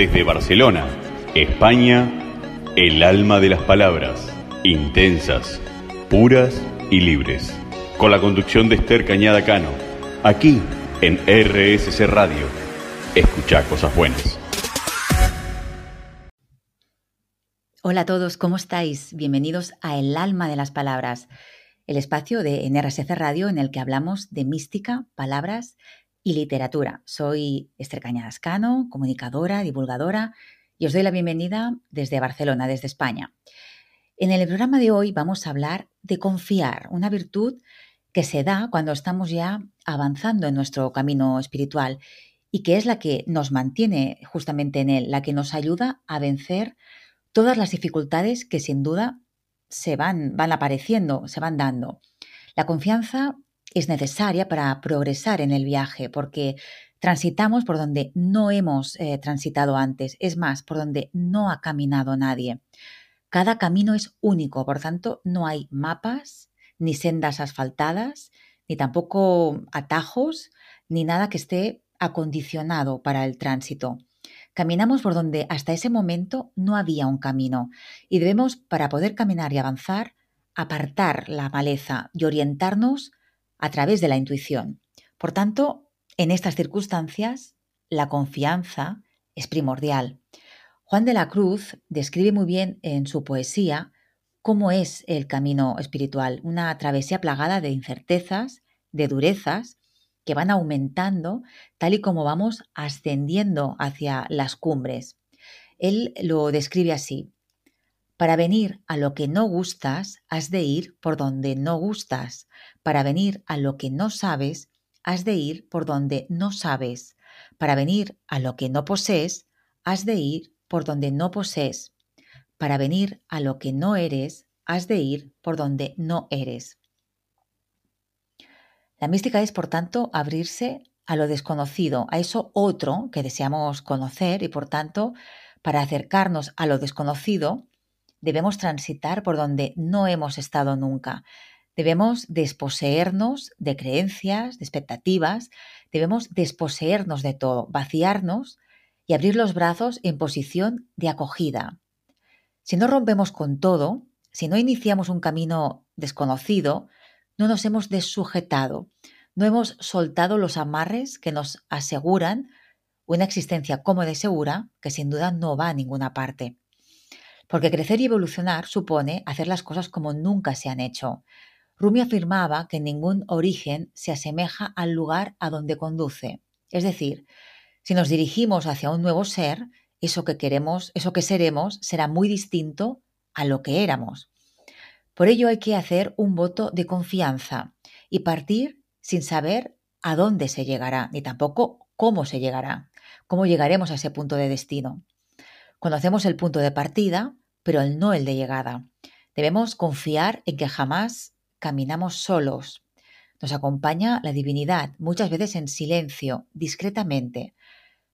Desde Barcelona, España, el alma de las palabras, intensas, puras y libres. Con la conducción de Esther Cañada Cano, aquí en RSC Radio. Escucha cosas buenas. Hola a todos, ¿cómo estáis? Bienvenidos a El alma de las palabras, el espacio de RSC Radio en el que hablamos de mística, palabras y literatura. Soy Esther Cañadas Cano, comunicadora, divulgadora, y os doy la bienvenida desde Barcelona, desde España. En el programa de hoy vamos a hablar de confiar, una virtud que se da cuando estamos ya avanzando en nuestro camino espiritual y que es la que nos mantiene justamente en él, la que nos ayuda a vencer todas las dificultades que sin duda se van, van apareciendo, se van dando. La confianza es necesaria para progresar en el viaje, porque transitamos por donde no hemos eh, transitado antes, es más, por donde no ha caminado nadie. Cada camino es único, por tanto, no hay mapas, ni sendas asfaltadas, ni tampoco atajos, ni nada que esté acondicionado para el tránsito. Caminamos por donde hasta ese momento no había un camino y debemos, para poder caminar y avanzar, apartar la maleza y orientarnos a través de la intuición. Por tanto, en estas circunstancias, la confianza es primordial. Juan de la Cruz describe muy bien en su poesía cómo es el camino espiritual, una travesía plagada de incertezas, de durezas, que van aumentando tal y como vamos ascendiendo hacia las cumbres. Él lo describe así. Para venir a lo que no gustas, has de ir por donde no gustas. Para venir a lo que no sabes, has de ir por donde no sabes. Para venir a lo que no posees, has de ir por donde no posees. Para venir a lo que no eres, has de ir por donde no eres. La mística es, por tanto, abrirse a lo desconocido, a eso otro que deseamos conocer y, por tanto, para acercarnos a lo desconocido, debemos transitar por donde no hemos estado nunca. Debemos desposeernos de creencias, de expectativas, debemos desposeernos de todo, vaciarnos y abrir los brazos en posición de acogida. Si no rompemos con todo, si no iniciamos un camino desconocido, no nos hemos desujetado, no hemos soltado los amarres que nos aseguran una existencia cómoda y segura que sin duda no va a ninguna parte. Porque crecer y evolucionar supone hacer las cosas como nunca se han hecho. Rumi afirmaba que ningún origen se asemeja al lugar a donde conduce. Es decir, si nos dirigimos hacia un nuevo ser, eso que queremos, eso que seremos, será muy distinto a lo que éramos. Por ello hay que hacer un voto de confianza y partir sin saber a dónde se llegará, ni tampoco cómo se llegará, cómo llegaremos a ese punto de destino. Conocemos el punto de partida, pero el no el de llegada. Debemos confiar en que jamás caminamos solos. Nos acompaña la divinidad, muchas veces en silencio, discretamente,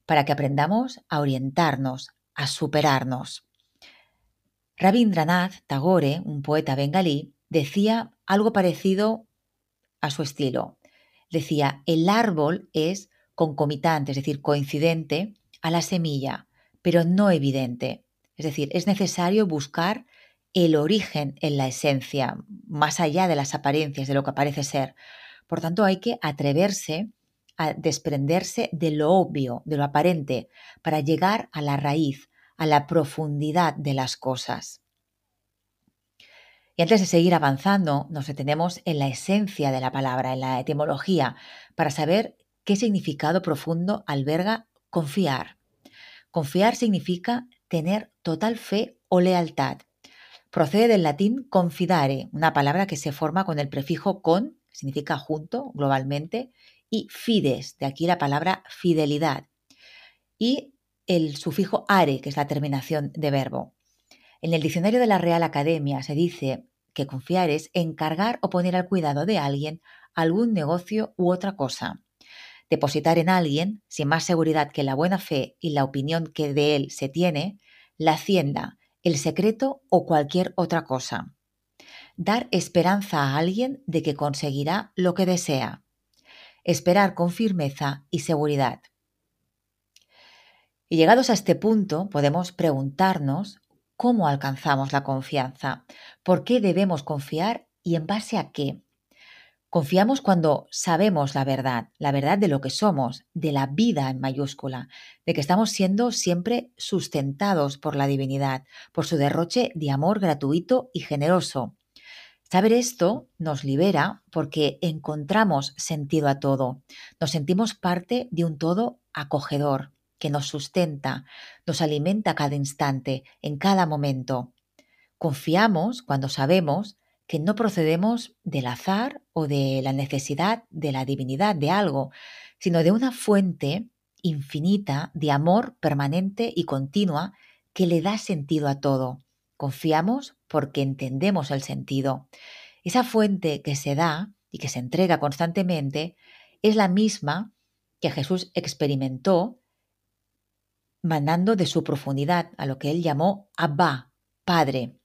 para que aprendamos a orientarnos, a superarnos. Rabindranath Tagore, un poeta bengalí, decía algo parecido a su estilo. Decía, el árbol es concomitante, es decir, coincidente a la semilla, pero no evidente. Es decir, es necesario buscar el origen en la esencia, más allá de las apariencias, de lo que parece ser. Por tanto, hay que atreverse a desprenderse de lo obvio, de lo aparente, para llegar a la raíz, a la profundidad de las cosas. Y antes de seguir avanzando, nos detenemos en la esencia de la palabra, en la etimología, para saber qué significado profundo alberga confiar. Confiar significa tener total fe o lealtad. Procede del latín confidare, una palabra que se forma con el prefijo con, que significa junto globalmente, y fides, de aquí la palabra fidelidad. Y el sufijo are, que es la terminación de verbo. En el diccionario de la Real Academia se dice que confiar es encargar o poner al cuidado de alguien algún negocio u otra cosa. Depositar en alguien, sin más seguridad que la buena fe y la opinión que de él se tiene, la hacienda, el secreto o cualquier otra cosa. Dar esperanza a alguien de que conseguirá lo que desea. Esperar con firmeza y seguridad. Y llegados a este punto, podemos preguntarnos cómo alcanzamos la confianza, por qué debemos confiar y en base a qué. Confiamos cuando sabemos la verdad, la verdad de lo que somos, de la vida en mayúscula, de que estamos siendo siempre sustentados por la divinidad, por su derroche de amor gratuito y generoso. Saber esto nos libera porque encontramos sentido a todo, nos sentimos parte de un todo acogedor, que nos sustenta, nos alimenta cada instante, en cada momento. Confiamos cuando sabemos que no procedemos del azar o de la necesidad de la divinidad de algo, sino de una fuente infinita de amor permanente y continua que le da sentido a todo. Confiamos porque entendemos el sentido. Esa fuente que se da y que se entrega constantemente es la misma que Jesús experimentó mandando de su profundidad a lo que él llamó Abba, Padre.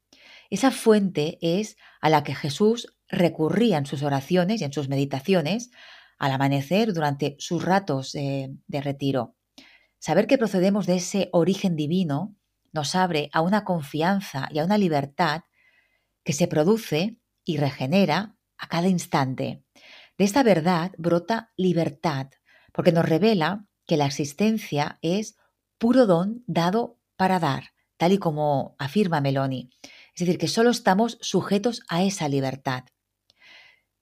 Esa fuente es a la que Jesús recurría en sus oraciones y en sus meditaciones al amanecer durante sus ratos de retiro. Saber que procedemos de ese origen divino nos abre a una confianza y a una libertad que se produce y regenera a cada instante. De esta verdad brota libertad, porque nos revela que la existencia es puro don dado para dar, tal y como afirma Meloni. Es decir, que solo estamos sujetos a esa libertad.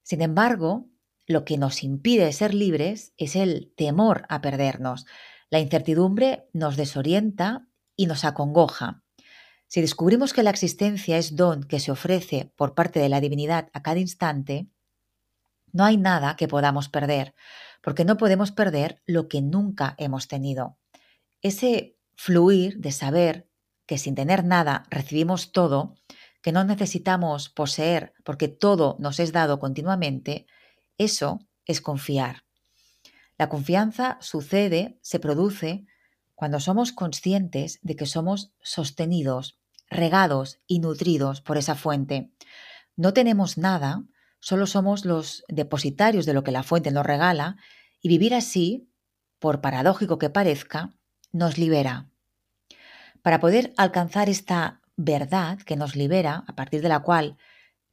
Sin embargo, lo que nos impide ser libres es el temor a perdernos. La incertidumbre nos desorienta y nos acongoja. Si descubrimos que la existencia es don que se ofrece por parte de la divinidad a cada instante, no hay nada que podamos perder, porque no podemos perder lo que nunca hemos tenido ese fluir de saber que sin tener nada recibimos todo, que no necesitamos poseer porque todo nos es dado continuamente, eso es confiar. La confianza sucede, se produce, cuando somos conscientes de que somos sostenidos, regados y nutridos por esa fuente. No tenemos nada, solo somos los depositarios de lo que la fuente nos regala y vivir así, por paradójico que parezca, nos libera. Para poder alcanzar esta verdad que nos libera, a partir de la cual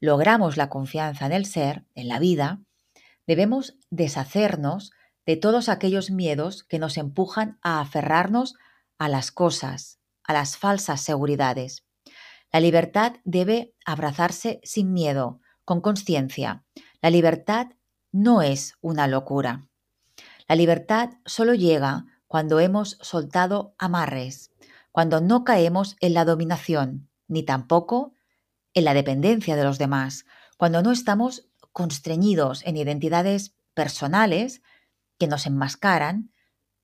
logramos la confianza en el ser, en la vida, debemos deshacernos de todos aquellos miedos que nos empujan a aferrarnos a las cosas, a las falsas seguridades. La libertad debe abrazarse sin miedo, con conciencia. La libertad no es una locura. La libertad solo llega cuando hemos soltado amarres, cuando no caemos en la dominación, ni tampoco en la dependencia de los demás, cuando no estamos constreñidos en identidades personales que nos enmascaran,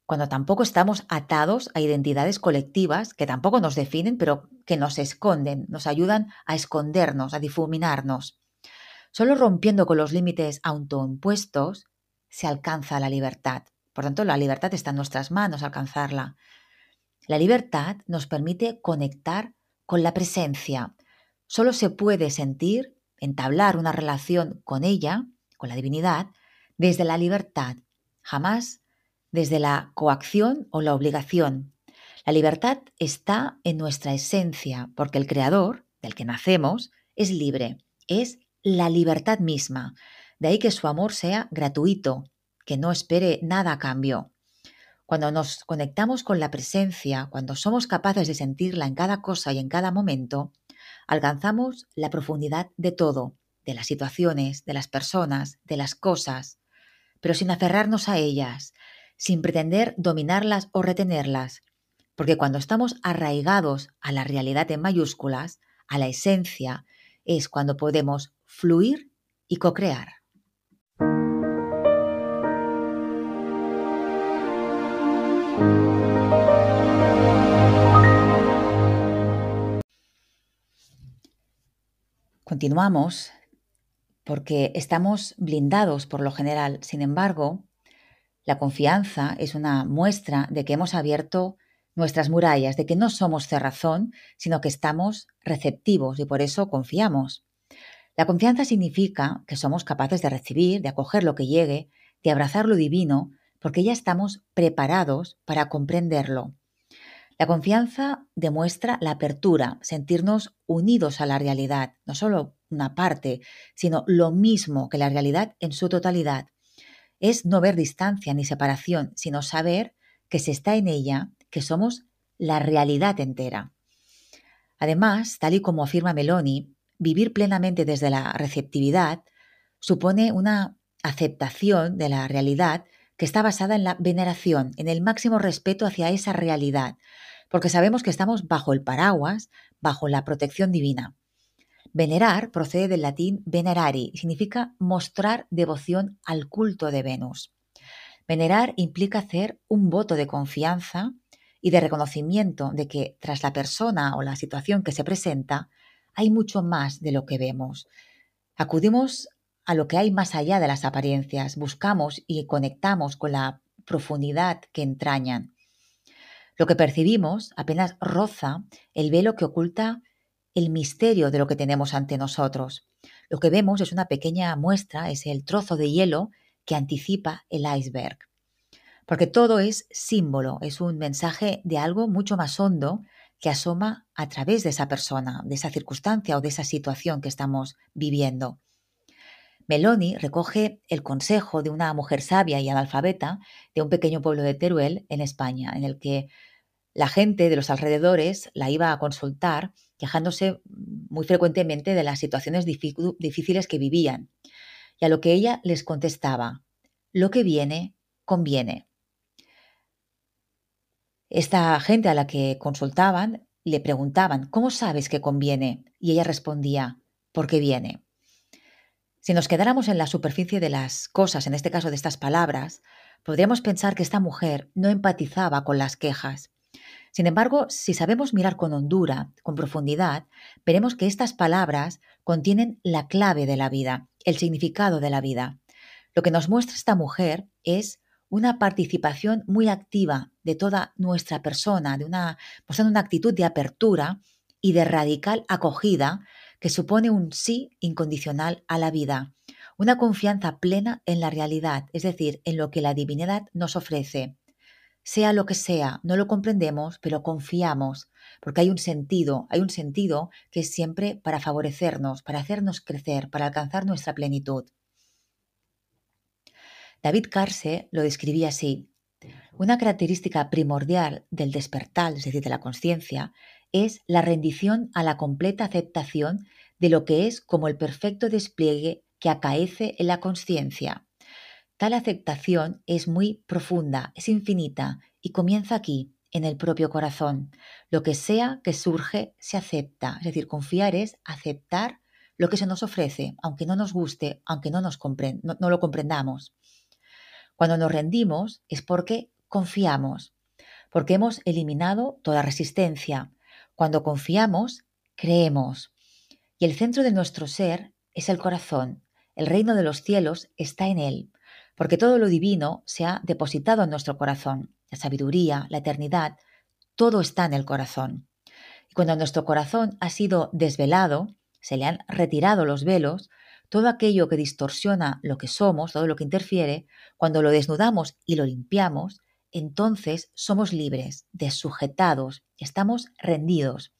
cuando tampoco estamos atados a identidades colectivas que tampoco nos definen, pero que nos esconden, nos ayudan a escondernos, a difuminarnos. Solo rompiendo con los límites autoimpuestos se alcanza la libertad. Por tanto, la libertad está en nuestras manos alcanzarla. La libertad nos permite conectar con la presencia. Solo se puede sentir, entablar una relación con ella, con la divinidad, desde la libertad, jamás desde la coacción o la obligación. La libertad está en nuestra esencia, porque el Creador, del que nacemos, es libre, es la libertad misma. De ahí que su amor sea gratuito, que no espere nada a cambio. Cuando nos conectamos con la presencia, cuando somos capaces de sentirla en cada cosa y en cada momento, alcanzamos la profundidad de todo, de las situaciones, de las personas, de las cosas, pero sin aferrarnos a ellas, sin pretender dominarlas o retenerlas, porque cuando estamos arraigados a la realidad en mayúsculas, a la esencia, es cuando podemos fluir y co-crear. Continuamos porque estamos blindados por lo general. Sin embargo, la confianza es una muestra de que hemos abierto nuestras murallas, de que no somos cerrazón, sino que estamos receptivos y por eso confiamos. La confianza significa que somos capaces de recibir, de acoger lo que llegue, de abrazar lo divino, porque ya estamos preparados para comprenderlo. La confianza demuestra la apertura, sentirnos unidos a la realidad, no solo una parte, sino lo mismo que la realidad en su totalidad. Es no ver distancia ni separación, sino saber que se está en ella, que somos la realidad entera. Además, tal y como afirma Meloni, vivir plenamente desde la receptividad supone una aceptación de la realidad que está basada en la veneración, en el máximo respeto hacia esa realidad, porque sabemos que estamos bajo el paraguas, bajo la protección divina. Venerar procede del latín venerari y significa mostrar devoción al culto de Venus. Venerar implica hacer un voto de confianza y de reconocimiento de que tras la persona o la situación que se presenta hay mucho más de lo que vemos. Acudimos a lo que hay más allá de las apariencias, buscamos y conectamos con la profundidad que entrañan. Lo que percibimos apenas roza el velo que oculta el misterio de lo que tenemos ante nosotros. Lo que vemos es una pequeña muestra, es el trozo de hielo que anticipa el iceberg. Porque todo es símbolo, es un mensaje de algo mucho más hondo que asoma a través de esa persona, de esa circunstancia o de esa situación que estamos viviendo. Meloni recoge el consejo de una mujer sabia y analfabeta de un pequeño pueblo de Teruel, en España, en el que la gente de los alrededores la iba a consultar, quejándose muy frecuentemente de las situaciones difíciles que vivían. Y a lo que ella les contestaba, lo que viene, conviene. Esta gente a la que consultaban le preguntaban, ¿cómo sabes que conviene? Y ella respondía, porque viene. Si nos quedáramos en la superficie de las cosas, en este caso de estas palabras, podríamos pensar que esta mujer no empatizaba con las quejas. Sin embargo, si sabemos mirar con hondura, con profundidad, veremos que estas palabras contienen la clave de la vida, el significado de la vida. Lo que nos muestra esta mujer es una participación muy activa de toda nuestra persona, de una, mostrando una actitud de apertura y de radical acogida que supone un sí incondicional a la vida, una confianza plena en la realidad, es decir, en lo que la divinidad nos ofrece. Sea lo que sea, no lo comprendemos, pero confiamos, porque hay un sentido, hay un sentido que es siempre para favorecernos, para hacernos crecer, para alcanzar nuestra plenitud. David Carse lo describía así. Una característica primordial del despertar, es decir, de la conciencia, es la rendición a la completa aceptación de lo que es como el perfecto despliegue que acaece en la conciencia. Tal aceptación es muy profunda, es infinita y comienza aquí, en el propio corazón. Lo que sea que surge se acepta. Es decir, confiar es aceptar lo que se nos ofrece, aunque no nos guste, aunque no, nos no, lo comprendamos. Cuando nos rendimos es porque confiamos, porque hemos eliminado toda resistencia. Cuando confiamos, creemos. Y el centro de nuestro ser es el corazón. El reino de los cielos está en él porque todo lo divino se ha depositado en nuestro corazón. La sabiduría, la eternidad, todo está en el corazón. Y cuando nuestro corazón ha sido desvelado, se le han retirado los velos, todo aquello que distorsiona lo que somos, todo lo que interfiere, cuando lo desnudamos y lo limpiamos, entonces somos libres, desujetados, estamos rendidos.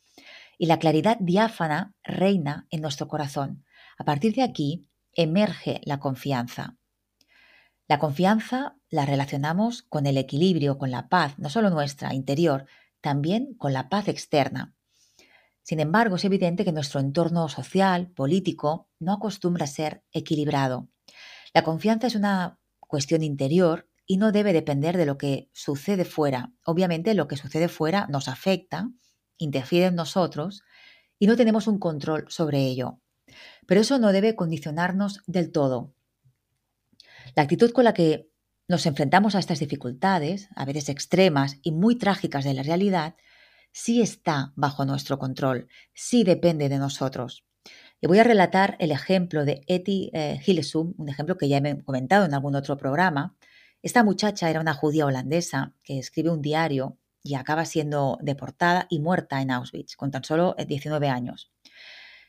Y la claridad diáfana reina en nuestro corazón. A partir de aquí emerge la confianza. La confianza la relacionamos con el equilibrio, con la paz, no solo nuestra interior, también con la paz externa. Sin embargo, es evidente que nuestro entorno social, político, no acostumbra a ser equilibrado. La confianza es una cuestión interior y no debe depender de lo que sucede fuera. Obviamente lo que sucede fuera nos afecta, interfiere en nosotros y no tenemos un control sobre ello. Pero eso no debe condicionarnos del todo. La actitud con la que nos enfrentamos a estas dificultades, a veces extremas y muy trágicas de la realidad, sí está bajo nuestro control, sí depende de nosotros. Y voy a relatar el ejemplo de Etty eh, Hillesum, un ejemplo que ya he comentado en algún otro programa. Esta muchacha era una judía holandesa que escribe un diario y acaba siendo deportada y muerta en Auschwitz con tan solo 19 años.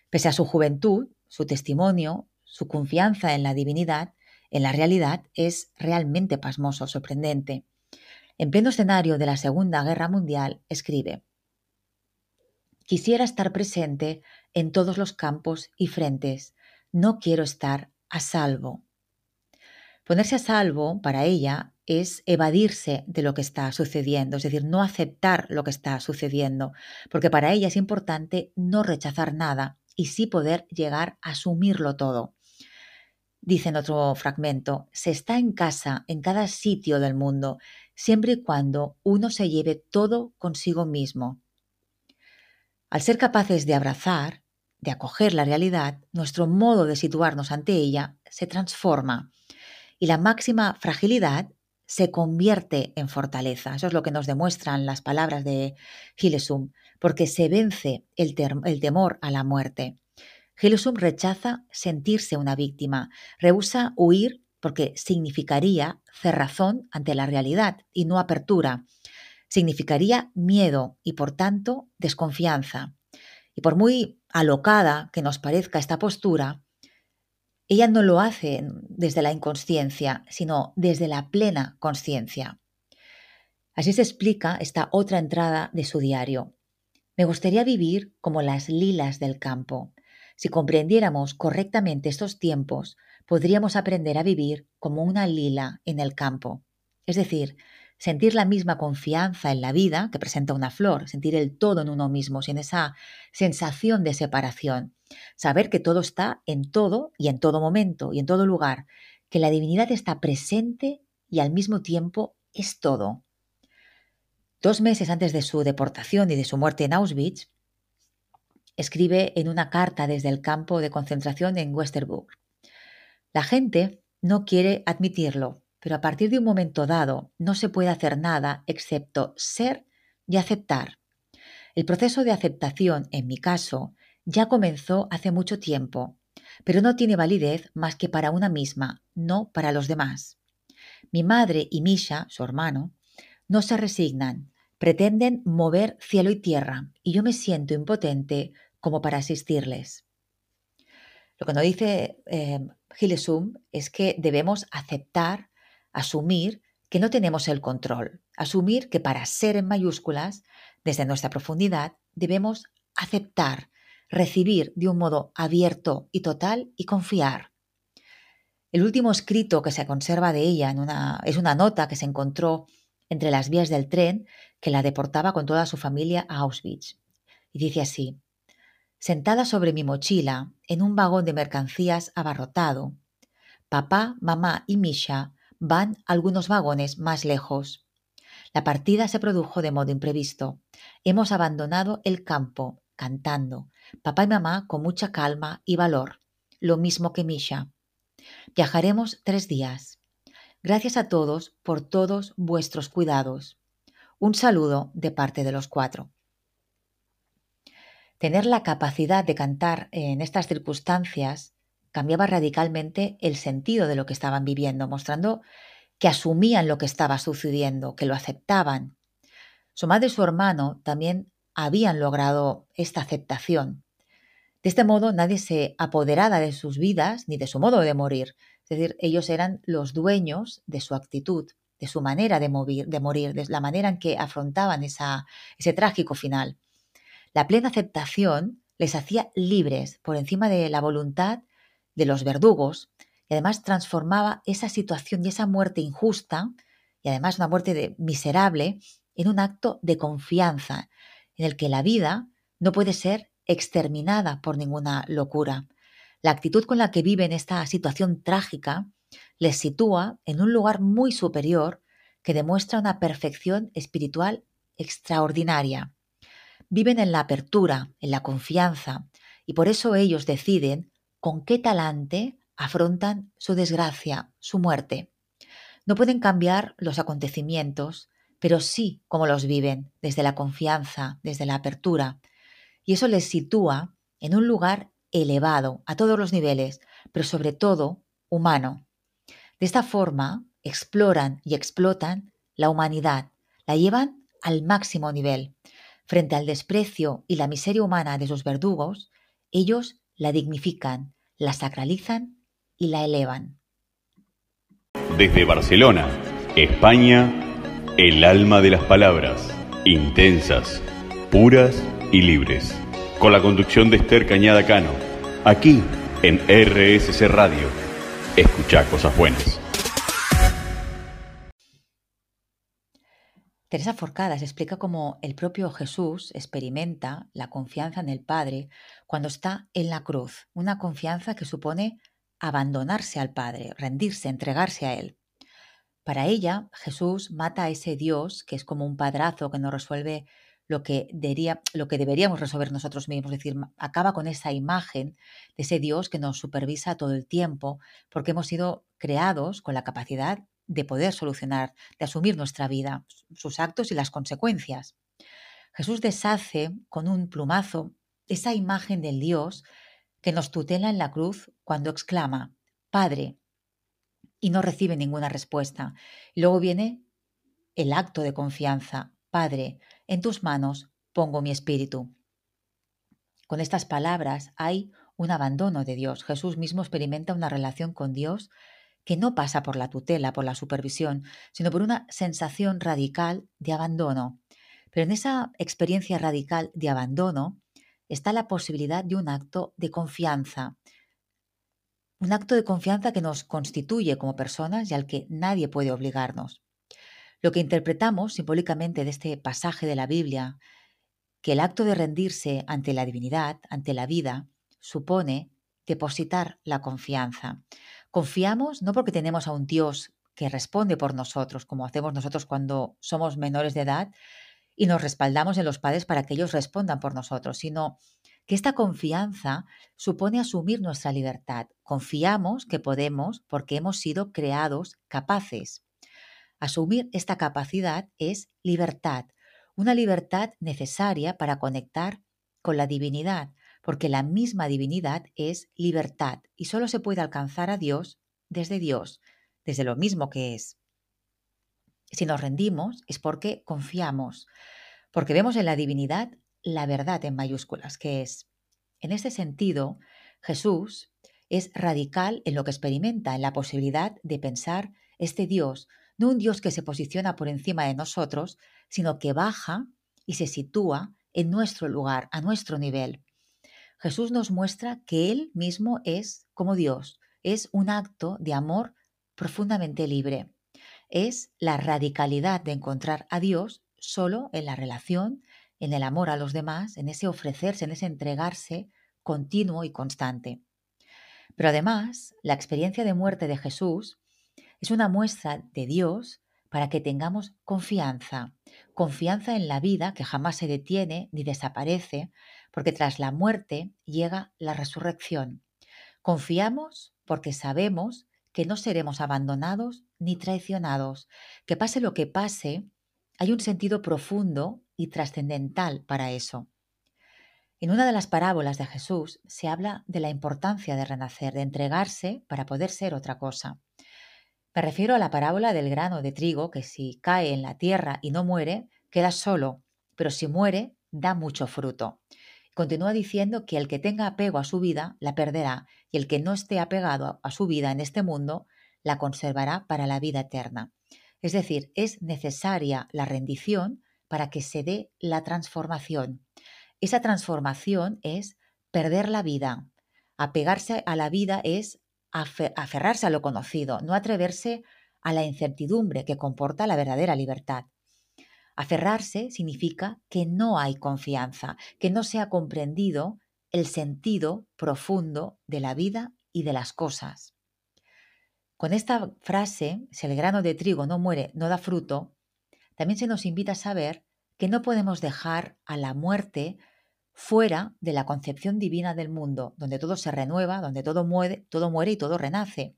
Pese a su juventud, su testimonio, su confianza en la divinidad, en la realidad es realmente pasmoso, sorprendente. En pleno escenario de la Segunda Guerra Mundial, escribe, Quisiera estar presente en todos los campos y frentes. No quiero estar a salvo. Ponerse a salvo para ella es evadirse de lo que está sucediendo, es decir, no aceptar lo que está sucediendo, porque para ella es importante no rechazar nada y sí poder llegar a asumirlo todo. Dice en otro fragmento, se está en casa en cada sitio del mundo, siempre y cuando uno se lleve todo consigo mismo. Al ser capaces de abrazar, de acoger la realidad, nuestro modo de situarnos ante ella se transforma y la máxima fragilidad se convierte en fortaleza. Eso es lo que nos demuestran las palabras de Gilesum, porque se vence el, temor a la muerte. Gilesum rechaza sentirse una víctima, rehúsa huir porque significaría cerrazón ante la realidad y no apertura. Significaría miedo y por tanto desconfianza. Y por muy alocada que nos parezca esta postura, ella no lo hace desde la inconsciencia, sino desde la plena conciencia. Así se explica esta otra entrada de su diario. Me gustaría vivir como las lilas del campo. Si comprendiéramos correctamente estos tiempos, podríamos aprender a vivir como una lila en el campo. Es decir, sentir la misma confianza en la vida que presenta una flor, sentir el todo en uno mismo, sin esa sensación de separación. Saber que todo está en todo y en todo momento y en todo lugar, que la divinidad está presente y al mismo tiempo es todo. Dos meses antes de su deportación y de su muerte en Auschwitz, escribe en una carta desde el campo de concentración en Westerburg. La gente no quiere admitirlo, pero a partir de un momento dado no se puede hacer nada excepto ser y aceptar. El proceso de aceptación, en mi caso, ya comenzó hace mucho tiempo, pero no tiene validez más que para una misma, no para los demás. Mi madre y Misha, su hermano, no se resignan, pretenden mover cielo y tierra, y yo me siento impotente como para asistirles. Lo que nos dice eh, Gilesum es que debemos aceptar, asumir que no tenemos el control, asumir que para ser en mayúsculas, desde nuestra profundidad, debemos aceptar recibir de un modo abierto y total y confiar. El último escrito que se conserva de ella en una, es una nota que se encontró entre las vías del tren que la deportaba con toda su familia a Auschwitz. Y dice así, sentada sobre mi mochila en un vagón de mercancías abarrotado, papá, mamá y Misha van algunos vagones más lejos. La partida se produjo de modo imprevisto. Hemos abandonado el campo, cantando, papá y mamá con mucha calma y valor, lo mismo que Misha. Viajaremos tres días. Gracias a todos por todos vuestros cuidados. Un saludo de parte de los cuatro. Tener la capacidad de cantar en estas circunstancias cambiaba radicalmente el sentido de lo que estaban viviendo, mostrando que asumían lo que estaba sucediendo, que lo aceptaban. Su madre y su hermano también habían logrado esta aceptación. De este modo nadie se apoderaba de sus vidas ni de su modo de morir. Es decir, ellos eran los dueños de su actitud, de su manera de, de morir, de la manera en que afrontaban esa, ese trágico final. La plena aceptación les hacía libres por encima de la voluntad de los verdugos y además transformaba esa situación y esa muerte injusta y además una muerte miserable en un acto de confianza en el que la vida no puede ser exterminada por ninguna locura. La actitud con la que viven esta situación trágica les sitúa en un lugar muy superior que demuestra una perfección espiritual extraordinaria. Viven en la apertura, en la confianza, y por eso ellos deciden con qué talante afrontan su desgracia, su muerte. No pueden cambiar los acontecimientos, pero sí cómo los viven, desde la confianza, desde la apertura. Y eso les sitúa en un lugar elevado a todos los niveles, pero sobre todo humano. De esta forma, exploran y explotan la humanidad, la llevan al máximo nivel. Frente al desprecio y la miseria humana de sus verdugos, ellos la dignifican, la sacralizan y la elevan. Desde Barcelona, España, El alma de las palabras, intensas, puras y libres. Con la conducción de Esther Cañada Cano, aquí en RSC Radio. Escucha cosas buenas. Teresa Forcadas explica cómo el propio Jesús experimenta la confianza en el Padre cuando está en la cruz, una confianza que supone abandonarse al Padre, rendirse, entregarse a Él. Para ella, Jesús mata a ese Dios que es como un padrazo que nos resuelve lo que, lo que deberíamos resolver nosotros mismos, es decir, acaba con esa imagen de ese Dios que nos supervisa todo el tiempo, porque hemos sido creados con la capacidad de poder solucionar, de asumir nuestra vida, sus actos y las consecuencias. Jesús deshace con un plumazo esa imagen del Dios que nos tutela en la cruz cuando exclama, Padre, y no recibe ninguna respuesta. luego viene el acto de confianza, Padre, en tus manos pongo mi espíritu. Con estas palabras hay un abandono de Dios. Jesús mismo experimenta una relación con Dios que no pasa por la tutela, por la supervisión, sino por una sensación radical de abandono. Pero en esa experiencia radical de abandono está la posibilidad de un acto de confianza, un acto de confianza que nos constituye como personas y al que nadie puede obligarnos. Lo que interpretamos simbólicamente de este pasaje de la Biblia, que el acto de rendirse ante la divinidad, ante la vida, supone depositar la confianza. Confiamos no porque tenemos a un Dios que responde por nosotros, como hacemos nosotros cuando somos menores de edad y nos respaldamos en los padres para que ellos respondan por nosotros, sino que esta confianza supone asumir nuestra libertad. Confiamos que podemos porque hemos sido creados capaces. Asumir esta capacidad es libertad, una libertad necesaria para conectar con la divinidad, porque la misma divinidad es libertad y solo se puede alcanzar a Dios desde Dios, desde lo mismo que es. Si nos rendimos es porque confiamos, porque vemos en la divinidad la verdad en mayúsculas, que es, en este sentido, Jesús es radical en lo que experimenta, en la posibilidad de pensar este Dios, no un Dios que se posiciona por encima de nosotros, sino que baja y se sitúa en nuestro lugar, a nuestro nivel. Jesús nos muestra que Él mismo es como Dios, es un acto de amor profundamente libre. Es la radicalidad de encontrar a Dios solo en la relación, en el amor a los demás, en ese ofrecerse, en ese entregarse continuo y constante. Pero además, la experiencia de muerte de Jesús es una muestra de Dios para que tengamos confianza, confianza en la vida que jamás se detiene ni desaparece, porque tras la muerte llega la resurrección. Confiamos porque sabemos que no seremos abandonados ni traicionados, que pase lo que pase, hay un sentido profundo y trascendental para eso. En una de las parábolas de Jesús se habla de la importancia de renacer, de entregarse para poder ser otra cosa. Me refiero a la parábola del grano de trigo que si cae en la tierra y no muere, queda solo, pero si muere, da mucho fruto. Continúa diciendo que el que tenga apego a su vida la perderá y el que no esté apegado a su vida en este mundo la conservará para la vida eterna. Es decir, es necesaria la rendición para que se dé la transformación. Esa transformación es perder la vida. Apegarse a la vida es aferrarse a lo conocido, no atreverse a la incertidumbre que comporta la verdadera libertad. Aferrarse significa que no hay confianza, que no se ha comprendido el sentido profundo de la vida y de las cosas. Con esta frase, si el grano de trigo no muere, no da fruto, también se nos invita a saber que no podemos dejar a la muerte fuera de la concepción divina del mundo, donde todo se renueva, donde todo muere, y todo renace.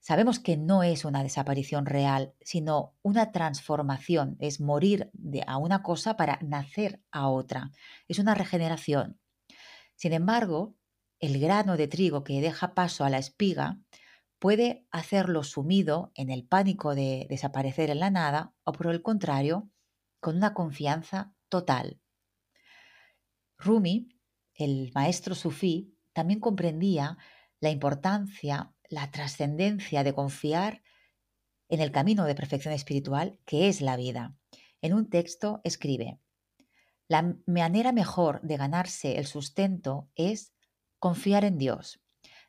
Sabemos que no es una desaparición real, sino una transformación, es morir de, a una cosa para nacer a otra, es una regeneración. Sin embargo, el grano de trigo que deja paso a la espiga puede hacerlo sumido en el pánico de desaparecer en la nada o por el contrario, con una confianza total. Rumi, el maestro sufí, también comprendía la importancia la trascendencia de confiar en el camino de perfección espiritual que es la vida. En un texto escribe, la manera mejor de ganarse el sustento es confiar en Dios.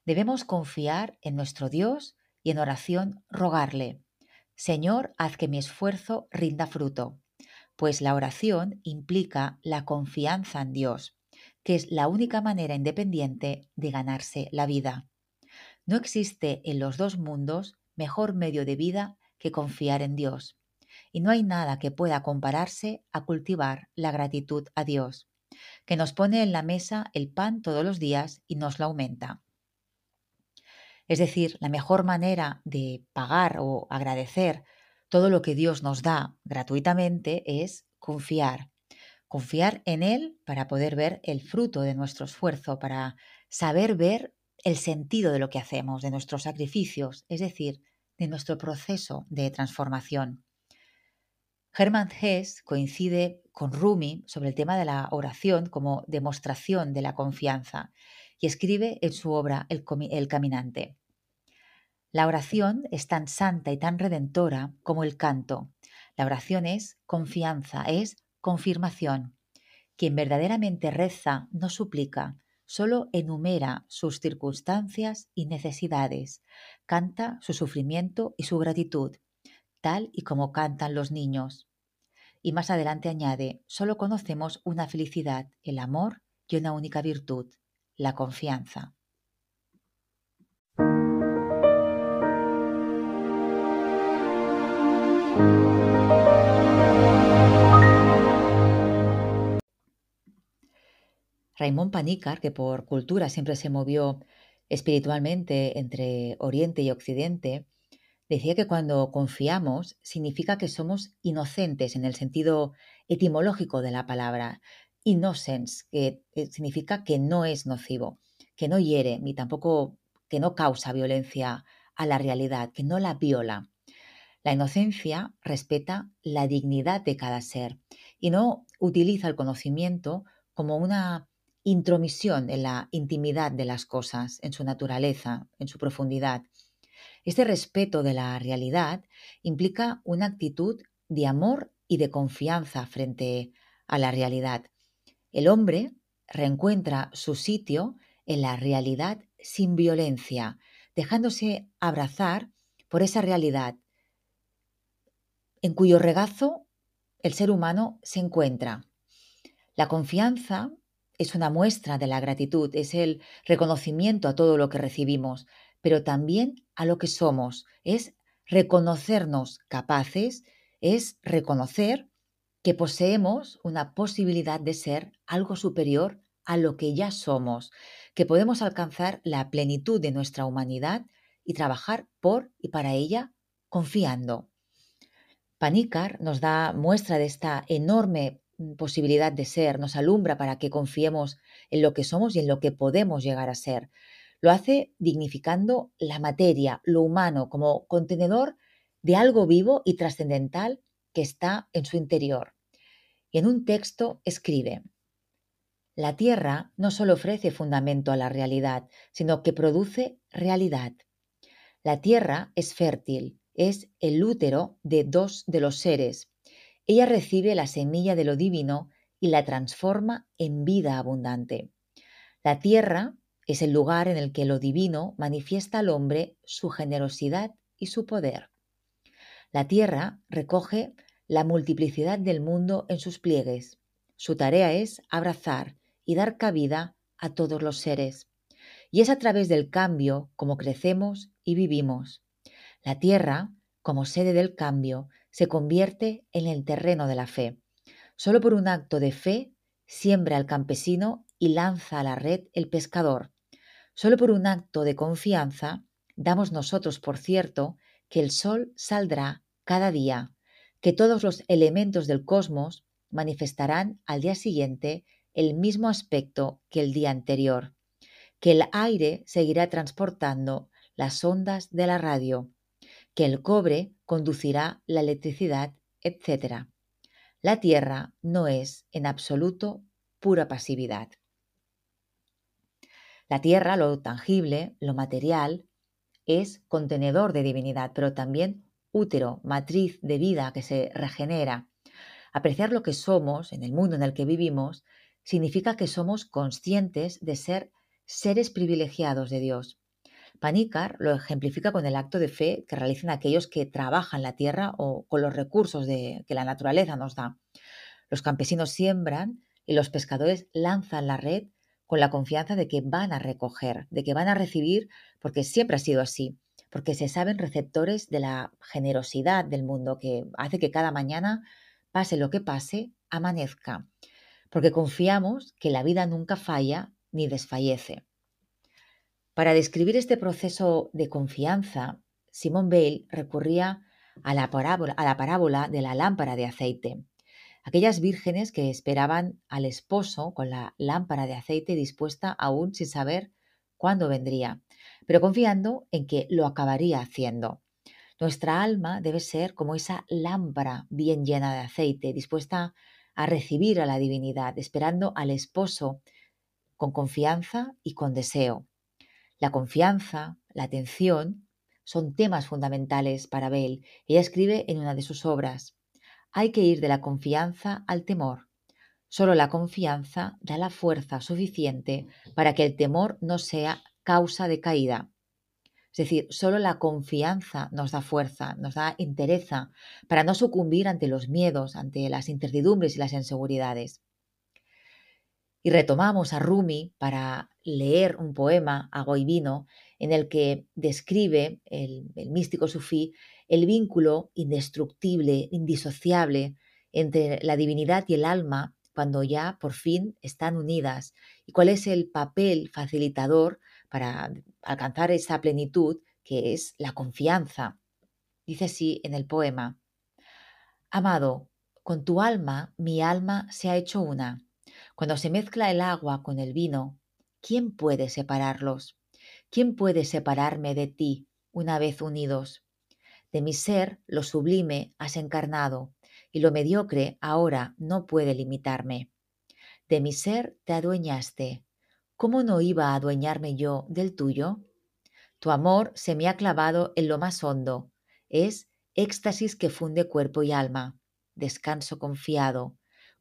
Debemos confiar en nuestro Dios y en oración rogarle, Señor, haz que mi esfuerzo rinda fruto, pues la oración implica la confianza en Dios, que es la única manera independiente de ganarse la vida. No existe en los dos mundos mejor medio de vida que confiar en Dios, y no hay nada que pueda compararse a cultivar la gratitud a Dios, que nos pone en la mesa el pan todos los días y nos lo aumenta. Es decir, la mejor manera de pagar o agradecer todo lo que Dios nos da gratuitamente es confiar. Confiar en Él para poder ver el fruto de nuestro esfuerzo, para saber ver el sentido de lo que hacemos, de nuestros sacrificios, es decir, de nuestro proceso de transformación. Hermann Hesse coincide con Rumi sobre el tema de la oración como demostración de la confianza y escribe en su obra El, Caminante. La oración es tan santa y tan redentora como el canto. La oración es confianza, es confirmación. Quien verdaderamente reza no suplica, solo enumera sus circunstancias y necesidades, canta su sufrimiento y su gratitud, tal y como cantan los niños. Y más adelante añade, solo conocemos una felicidad, el amor y una única virtud, la confianza. Raymond Panícar, que por cultura siempre se movió espiritualmente entre Oriente y Occidente, decía que cuando confiamos significa que somos inocentes en el sentido etimológico de la palabra, innocence, que eh, significa que no es nocivo, que no hiere, ni tampoco que no causa violencia a la realidad, que no la viola. La inocencia respeta la dignidad de cada ser y no utiliza el conocimiento como una intromisión en la intimidad de las cosas, en su naturaleza, en su profundidad. Este respeto de la realidad implica una actitud de amor y de confianza frente a la realidad. El hombre reencuentra su sitio en la realidad sin violencia, dejándose abrazar por esa realidad en cuyo regazo el ser humano se encuentra. La confianza es una muestra de la gratitud, es el reconocimiento a todo lo que recibimos, pero también a lo que somos, es reconocernos capaces, es reconocer que poseemos una posibilidad de ser algo superior a lo que ya somos, que podemos alcanzar la plenitud de nuestra humanidad y trabajar por y para ella confiando. Panícar nos da muestra de esta enorme posibilidad de ser, nos alumbra para que confiemos en lo que somos y en lo que podemos llegar a ser. Lo hace dignificando la materia, lo humano, como contenedor de algo vivo y trascendental que está en su interior. Y en un texto escribe, la Tierra no solo ofrece fundamento a la realidad, sino que produce realidad. La Tierra es fértil, es el útero de dos de los seres, ella recibe la semilla de lo divino y la transforma en vida abundante. La tierra es el lugar en el que lo divino manifiesta al hombre su generosidad y su poder. La tierra recoge la multiplicidad del mundo en sus pliegues. Su tarea es abrazar y dar cabida a todos los seres. Y es a través del cambio como crecemos y vivimos. La tierra, como sede del cambio, se convierte en el terreno de la fe. Solo por un acto de fe siembra el campesino y lanza a la red el pescador. Solo por un acto de confianza damos nosotros por cierto que el sol saldrá cada día, que todos los elementos del cosmos manifestarán al día siguiente el mismo aspecto que el día anterior, que el aire seguirá transportando las ondas de la radio, que el cobre conducirá la electricidad, etc. La Tierra no es en absoluto pura pasividad. La Tierra, lo tangible, lo material, es contenedor de divinidad, pero también útero, matriz de vida que se regenera. Apreciar lo que somos en el mundo en el que vivimos significa que somos conscientes de ser seres privilegiados de Dios. Panícar lo ejemplifica con el acto de fe que realizan aquellos que trabajan la tierra o con los recursos de, que la naturaleza nos da. Los campesinos siembran y los pescadores lanzan la red con la confianza de que van a recoger, de que van a recibir, porque siempre ha sido así, porque se saben receptores de la generosidad del mundo que hace que cada mañana, pase lo que pase, amanezca, porque confiamos que la vida nunca falla ni desfallece. Para describir este proceso de confianza, Simón Bale recurría a la, parábola, a la parábola de la lámpara de aceite. Aquellas vírgenes que esperaban al esposo con la lámpara de aceite dispuesta aún sin saber cuándo vendría, pero confiando en que lo acabaría haciendo. Nuestra alma debe ser como esa lámpara bien llena de aceite, dispuesta a recibir a la divinidad, esperando al esposo con confianza y con deseo. La confianza, la atención, son temas fundamentales para Bell. Ella escribe en una de sus obras, hay que ir de la confianza al temor. Solo la confianza da la fuerza suficiente para que el temor no sea causa de caída. Es decir, solo la confianza nos da fuerza, nos da entereza para no sucumbir ante los miedos, ante las incertidumbres y las inseguridades. Y retomamos a Rumi para leer un poema, Vino, en el que describe el, el místico sufí el vínculo indestructible, indisociable entre la divinidad y el alma cuando ya por fin están unidas y cuál es el papel facilitador para alcanzar esa plenitud que es la confianza. Dice así en el poema, Amado, con tu alma mi alma se ha hecho una cuando se mezcla el agua con el vino, ¿quién puede separarlos? ¿Quién puede separarme de ti una vez unidos? De mi ser lo sublime has encarnado, y lo mediocre ahora no puede limitarme. De mi ser te adueñaste. ¿Cómo no iba a adueñarme yo del tuyo? Tu amor se me ha clavado en lo más hondo. Es éxtasis que funde cuerpo y alma. Descanso confiado,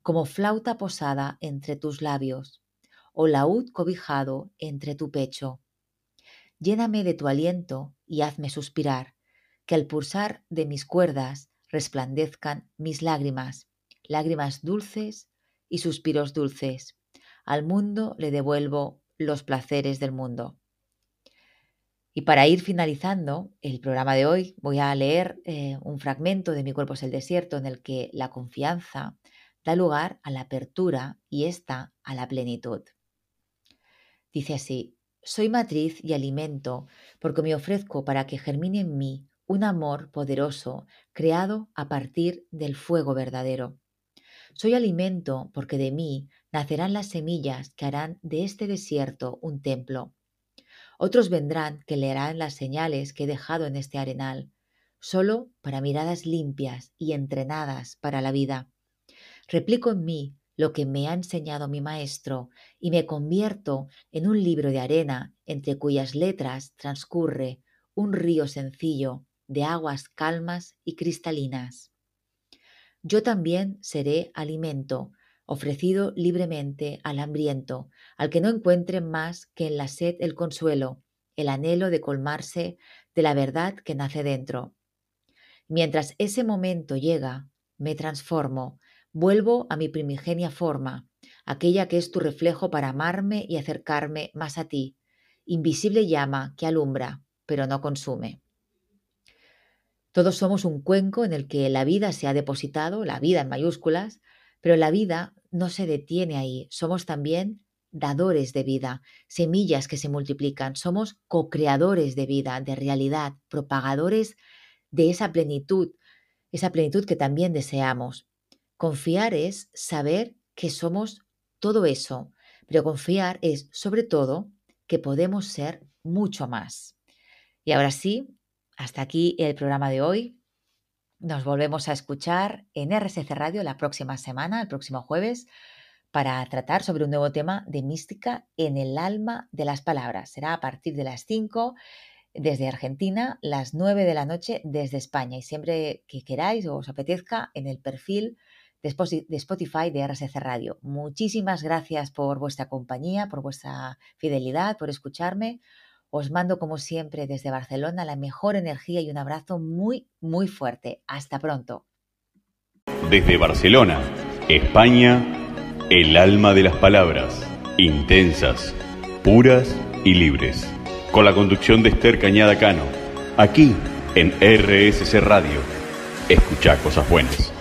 como flauta posada entre tus labios, o laúd cobijado entre tu pecho. Lléname de tu aliento y hazme suspirar, que al pulsar de mis cuerdas resplandezcan mis lágrimas, lágrimas dulces y suspiros dulces. Al mundo le devuelvo los placeres del mundo. Y para ir finalizando el programa de hoy, voy a leer eh, un fragmento de Mi cuerpo es el desierto en el que la confianza da lugar a la apertura y esta a la plenitud. Dice así, soy matriz y alimento porque me ofrezco para que germine en mí un amor poderoso creado a partir del fuego verdadero. Soy alimento porque de mí nacerán las semillas que harán de este desierto un templo. Otros vendrán que leerán las señales que he dejado en este arenal, solo para miradas limpias y entrenadas para la vida. Replico en mí lo que me ha enseñado mi maestro y me convierto en un libro de arena entre cuyas letras transcurre un río sencillo de aguas calmas y cristalinas. Yo también seré alimento, ofrecido libremente al hambriento, al que no encuentre más que en la sed el consuelo, el anhelo de colmarse de la verdad que nace dentro. Mientras ese momento llega, me transformo, Vuelvo a mi primigenia forma, aquella que es tu reflejo para amarme y acercarme más a ti, invisible llama que alumbra, pero no consume. Todos somos un cuenco en el que la vida se ha depositado, la vida en mayúsculas, pero la vida no se detiene ahí. Somos también dadores de vida, semillas que se multiplican. Somos co-creadores de vida, de realidad, propagadores de esa plenitud, esa plenitud que también deseamos. Confiar es saber que somos todo eso, pero confiar es sobre todo que podemos ser mucho más. Y ahora sí, hasta aquí el programa de hoy. Nos volvemos a escuchar en RSC Radio la próxima semana, el próximo jueves, para tratar sobre un nuevo tema de mística en el alma de las palabras. Será a partir de las 5 desde Argentina, las 9 de la noche desde España. Y siempre que queráis o os apetezca, en el perfil de Spotify de RSC Radio. Muchísimas gracias por vuestra compañía, por vuestra fidelidad, por escucharme. Os mando como siempre desde Barcelona la mejor energía y un abrazo muy, muy fuerte. Hasta pronto. Desde Barcelona, España, el alma de las palabras, intensas, puras y libres. Con la conducción de Esther Cañada Cano, aquí en RSC Radio. Escucha cosas buenas.